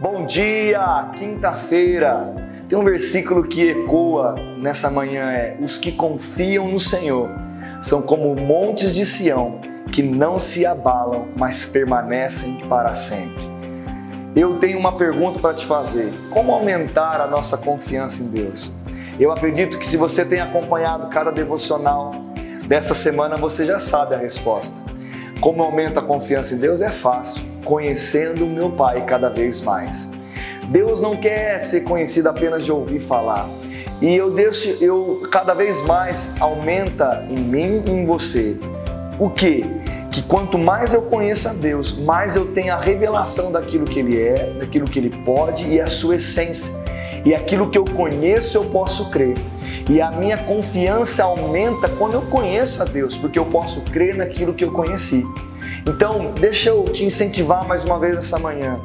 Bom dia, quinta-feira. Tem um versículo que ecoa nessa manhã é: os que confiam no Senhor são como montes de Sião que não se abalam, mas permanecem para sempre. Eu tenho uma pergunta para te fazer: como aumentar a nossa confiança em Deus? Eu acredito que se você tem acompanhado cada devocional dessa semana, você já sabe a resposta. Como aumenta a confiança em Deus? É fácil, conhecendo o meu Pai cada vez mais. Deus não quer ser conhecido apenas de ouvir falar. E eu deixo, eu cada vez mais aumenta em mim e em você. O que? Que quanto mais eu conheço a Deus, mais eu tenho a revelação daquilo que Ele é, daquilo que Ele pode e a sua essência. E aquilo que eu conheço eu posso crer. E a minha confiança aumenta quando eu conheço a Deus, porque eu posso crer naquilo que eu conheci. Então, deixa eu te incentivar mais uma vez essa manhã.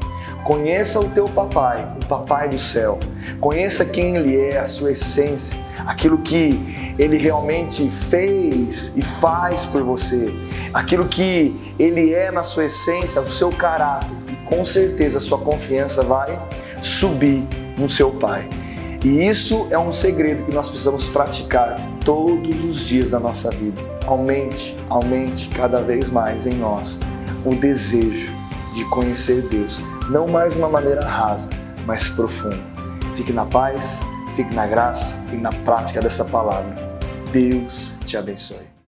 Conheça o teu papai, o papai do céu. Conheça quem ele é, a sua essência, aquilo que ele realmente fez e faz por você, aquilo que ele é na sua essência, o seu caráter. E com certeza a sua confiança vai subir no seu pai. E isso é um segredo que nós precisamos praticar todos os dias da nossa vida. Aumente, aumente cada vez mais em nós o desejo de conhecer Deus, não mais de uma maneira rasa, mas profunda. Fique na paz, fique na graça e na prática dessa palavra. Deus te abençoe.